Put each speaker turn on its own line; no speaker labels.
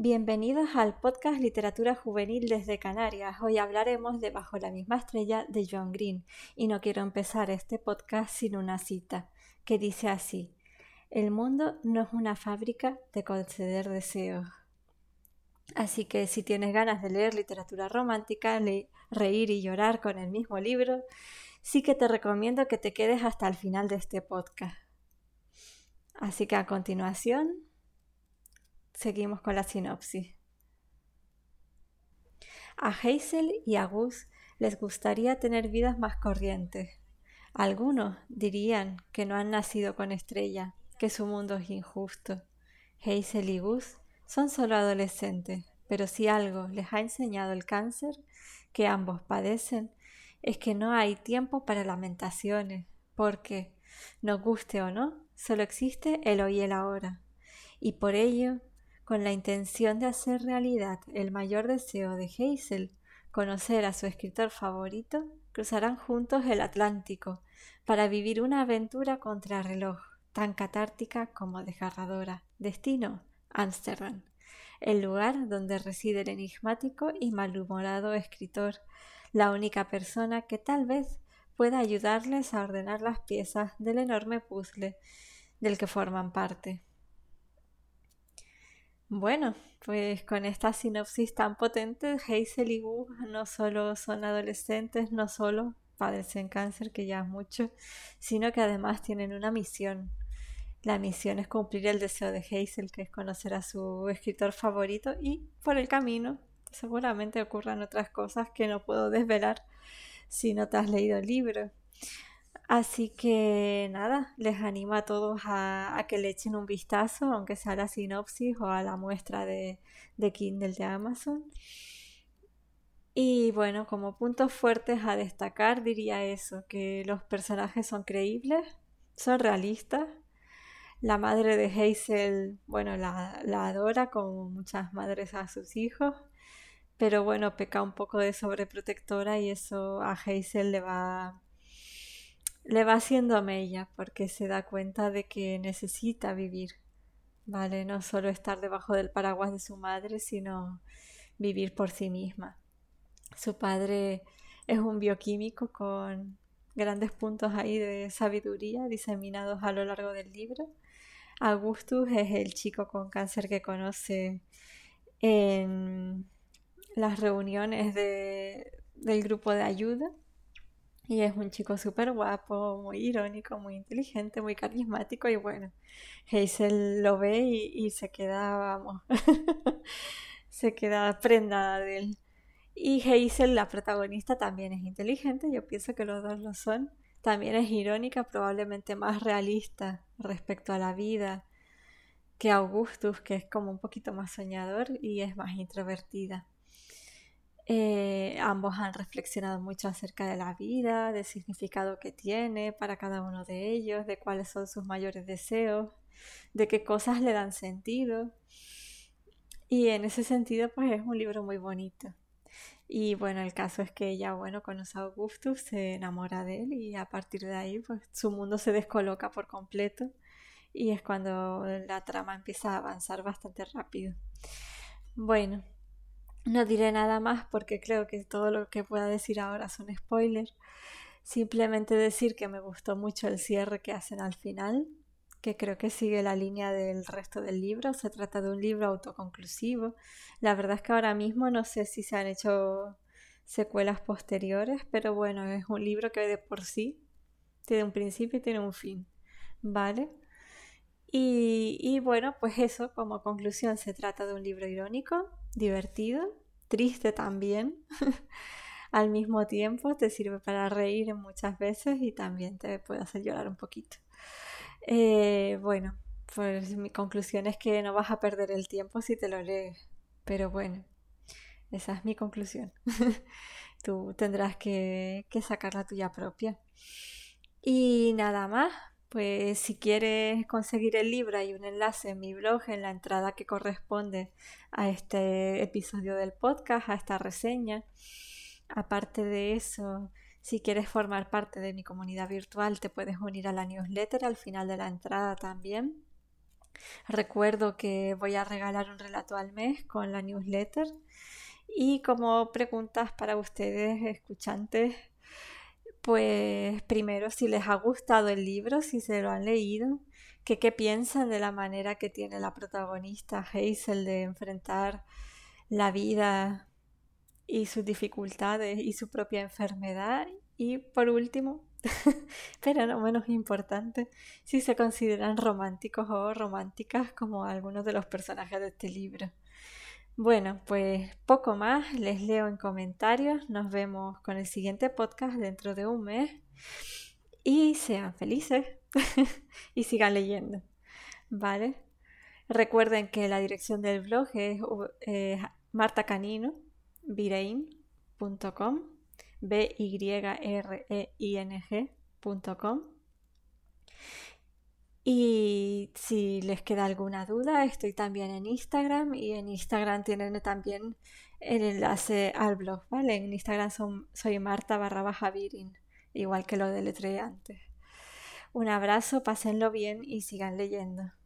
Bienvenidos al podcast Literatura Juvenil desde Canarias. Hoy hablaremos de Bajo la misma estrella de John Green y no quiero empezar este podcast sin una cita que dice así: El mundo no es una fábrica de conceder deseos. Así que si tienes ganas de leer literatura romántica, reír y llorar con el mismo libro, sí que te recomiendo que te quedes hasta el final de este podcast. Así que a continuación Seguimos con la sinopsis. A Hazel y a Gus les gustaría tener vidas más corrientes. Algunos dirían que no han nacido con estrella, que su mundo es injusto. Hazel y Gus son solo adolescentes, pero si algo les ha enseñado el cáncer que ambos padecen, es que no hay tiempo para lamentaciones, porque, nos guste o no, solo existe el hoy y el ahora. Y por ello con la intención de hacer realidad el mayor deseo de Hazel, conocer a su escritor favorito, cruzarán juntos el Atlántico para vivir una aventura contrarreloj, tan catártica como desgarradora. Destino, Ámsterdam, el lugar donde reside el enigmático y malhumorado escritor, la única persona que tal vez pueda ayudarles a ordenar las piezas del enorme puzzle del que forman parte. Bueno, pues con esta sinopsis tan potente, Hazel y Wu no solo son adolescentes, no solo padecen cáncer, que ya es mucho, sino que además tienen una misión. La misión es cumplir el deseo de Hazel, que es conocer a su escritor favorito, y por el camino seguramente ocurran otras cosas que no puedo desvelar si no te has leído el libro. Así que nada, les animo a todos a, que le echen un vistazo, aunque sea a la sinopsis o a la muestra de, de Kindle de Amazon. Y bueno, como puntos fuertes a destacar diría eso, que los personajes son creíbles, son realistas. La madre de Hazel, bueno, la, la adora como muchas madres a sus hijos, pero bueno, peca un poco de sobreprotectora y eso a Hazel le va le va haciendo a mella porque se da cuenta de que necesita vivir, ¿vale? No solo estar debajo del paraguas de su madre, sino vivir por sí misma. Su padre es un bioquímico con grandes puntos ahí de sabiduría diseminados a lo largo del libro. Augustus es el chico con cáncer que conoce en las reuniones del grupo de ayuda y es un chico súper guapo, muy irónico, muy inteligente, muy carismático y bueno, Hazel lo ve y, se queda, vamos, se queda prendada de él. Y Hazel, la protagonista, también es inteligente, yo pienso que los dos lo son. También es irónica, probablemente más realista respecto a la vida que Augustus, que es como un poquito más soñador y es más introvertida. Eh, ambos han reflexionado mucho acerca de la vida, del significado que tiene para cada uno de ellos, de cuáles son sus mayores deseos, de qué cosas le dan sentido. Y en ese sentido, pues es un libro muy bonito. Y bueno, el caso es que ella, bueno, conoce a Augustus, se enamora de él y a partir de ahí, pues su mundo se descoloca por completo y es cuando la trama empieza a avanzar bastante rápido. Bueno, no diré nada más porque creo que todo lo que pueda decir ahora son spoilers. Simplemente decir que me gustó mucho el cierre que hacen al final, que creo que sigue la línea del resto del libro. Se trata de un libro autoconclusivo. La verdad es que ahora mismo no sé si se han hecho secuelas posteriores, pero bueno, es un libro que de por sí tiene un principio y tiene un fin. ¿Vale? Y, y bueno, pues eso, como conclusión, se trata de un libro irónico, divertido, triste también. Al mismo tiempo te sirve para reír muchas veces y también te puede hacer llorar un poquito. Eh, bueno, pues mi conclusión es que no vas a perder el tiempo si te lo lees. Pero bueno, esa es mi conclusión. Tú tendrás que, que sacar la tuya propia. Y nada más, pues si quieres conseguir el libro hay un enlace en mi blog en la entrada que corresponde a este episodio del podcast, a esta reseña. Aparte de eso, si quieres formar parte de mi comunidad virtual te puedes unir a la newsletter al final de la entrada también. Recuerdo que voy a regalar un relato al mes con la newsletter y como preguntas para ustedes, escuchantes, pues primero si les ha gustado el libro, si se lo han leído, qué piensan de la manera que tiene la protagonista Hazel de enfrentar la vida y sus dificultades y su propia enfermedad. Y por último, pero no menos importante, si se consideran románticos o románticas como algunos de los personajes de este libro. Bueno, pues poco más, les leo en comentarios, nos vemos con el siguiente podcast dentro de un mes. Y sean felices. Y sigan leyendo, ¿vale? Recuerden que la dirección del blog es eh, b y r e i n g.com y si les queda alguna duda, estoy también en Instagram y en Instagram tienen también el enlace al blog, ¿vale? En Instagram soy Marta barra baja igual que lo deletré antes. Un abrazo, pásenlo bien y sigan leyendo.